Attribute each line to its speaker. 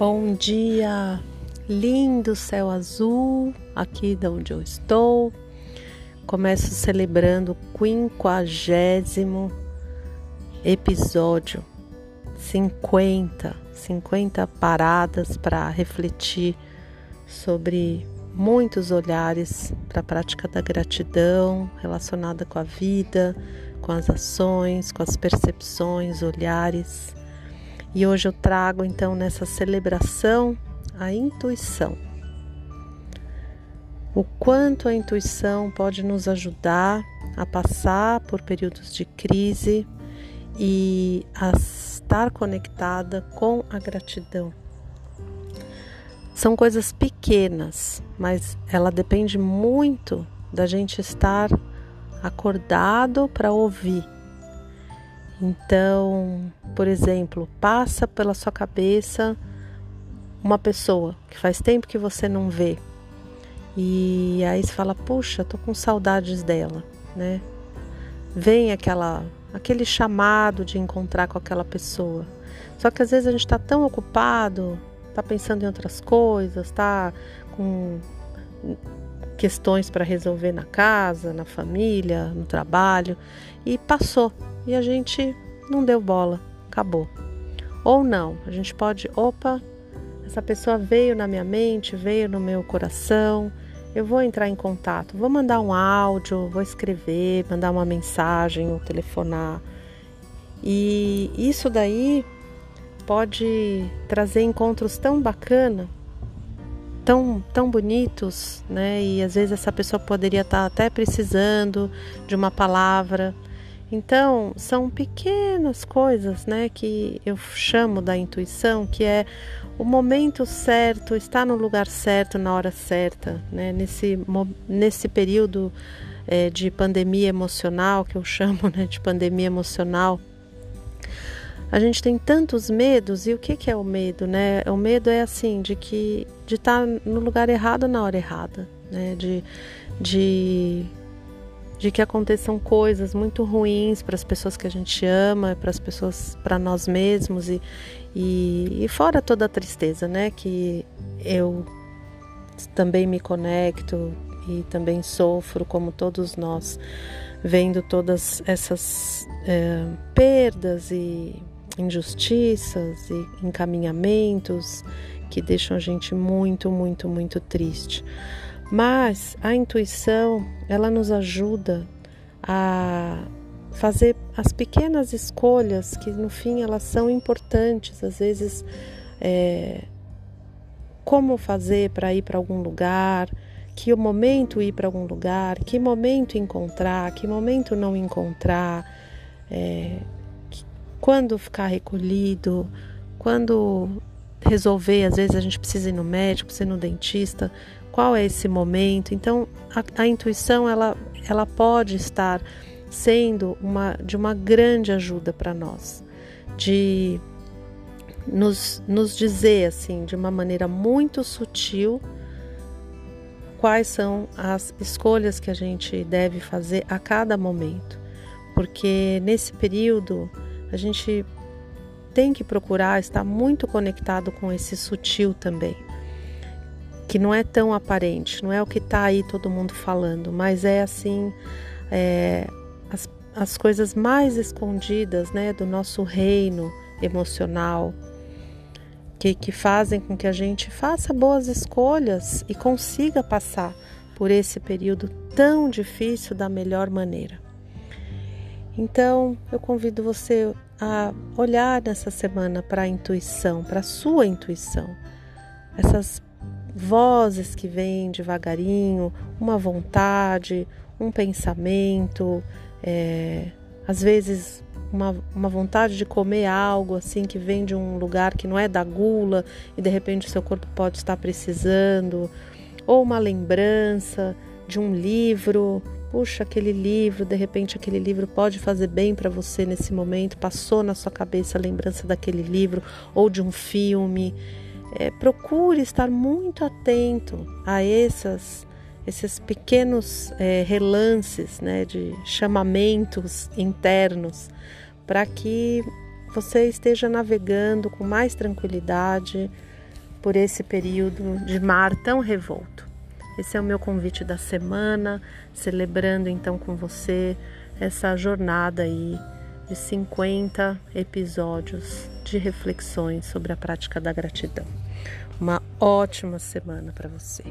Speaker 1: Bom dia, lindo céu azul aqui de onde eu estou. Começo celebrando o quinquagésimo episódio, 50, 50 paradas para refletir sobre muitos olhares para a prática da gratidão relacionada com a vida, com as ações, com as percepções, olhares e hoje eu trago então nessa celebração a intuição. O quanto a intuição pode nos ajudar a passar por períodos de crise e a estar conectada com a gratidão. São coisas pequenas, mas ela depende muito da gente estar acordado para ouvir então, por exemplo, passa pela sua cabeça uma pessoa que faz tempo que você não vê. E aí você fala: "Puxa, tô com saudades dela", né? Vem aquela aquele chamado de encontrar com aquela pessoa. Só que às vezes a gente está tão ocupado, está pensando em outras coisas, está com questões para resolver na casa, na família, no trabalho e passou e a gente não deu bola, acabou. Ou não, a gente pode, opa, essa pessoa veio na minha mente, veio no meu coração, eu vou entrar em contato, vou mandar um áudio, vou escrever, mandar uma mensagem ou telefonar. E isso daí pode trazer encontros tão bacana, tão, tão bonitos, né? E às vezes essa pessoa poderia estar até precisando de uma palavra então, são pequenas coisas, né, que eu chamo da intuição, que é o momento certo, estar no lugar certo, na hora certa, né, nesse, nesse período é, de pandemia emocional, que eu chamo né, de pandemia emocional. A gente tem tantos medos, e o que, que é o medo, né? O medo é assim, de que de estar no lugar errado na hora errada, né? De, de de que aconteçam coisas muito ruins para as pessoas que a gente ama, para as pessoas, para nós mesmos e, e, e, fora toda a tristeza, né? Que eu também me conecto e também sofro, como todos nós, vendo todas essas é, perdas e injustiças e encaminhamentos que deixam a gente muito, muito, muito triste. Mas a intuição, ela nos ajuda a fazer as pequenas escolhas que no fim elas são importantes. Às vezes, é, como fazer para ir para algum lugar, que momento ir para algum lugar, que momento encontrar, que momento não encontrar, é, quando ficar recolhido, quando resolver, às vezes a gente precisa ir no médico, precisa ir no dentista, qual é esse momento. Então, a, a intuição ela, ela pode estar sendo uma, de uma grande ajuda para nós, de nos, nos dizer assim, de uma maneira muito sutil, quais são as escolhas que a gente deve fazer a cada momento, porque nesse período a gente tem que procurar estar muito conectado com esse sutil também que não é tão aparente, não é o que está aí todo mundo falando, mas é assim é, as, as coisas mais escondidas né, do nosso reino emocional, que, que fazem com que a gente faça boas escolhas e consiga passar por esse período tão difícil da melhor maneira. Então, eu convido você a olhar nessa semana para a intuição, para a sua intuição, essas vozes que vêm devagarinho, uma vontade, um pensamento, é, às vezes uma, uma vontade de comer algo assim que vem de um lugar que não é da gula e de repente o seu corpo pode estar precisando, ou uma lembrança de um livro. Puxa, aquele livro, de repente aquele livro pode fazer bem para você nesse momento, passou na sua cabeça a lembrança daquele livro ou de um filme é, procure estar muito atento a essas, esses pequenos é, relances né, de chamamentos internos para que você esteja navegando com mais tranquilidade, por esse período de mar tão revolto. Esse é o meu convite da semana, celebrando então com você essa jornada aí de 50 episódios de reflexões sobre a prática da gratidão. Uma ótima semana para você.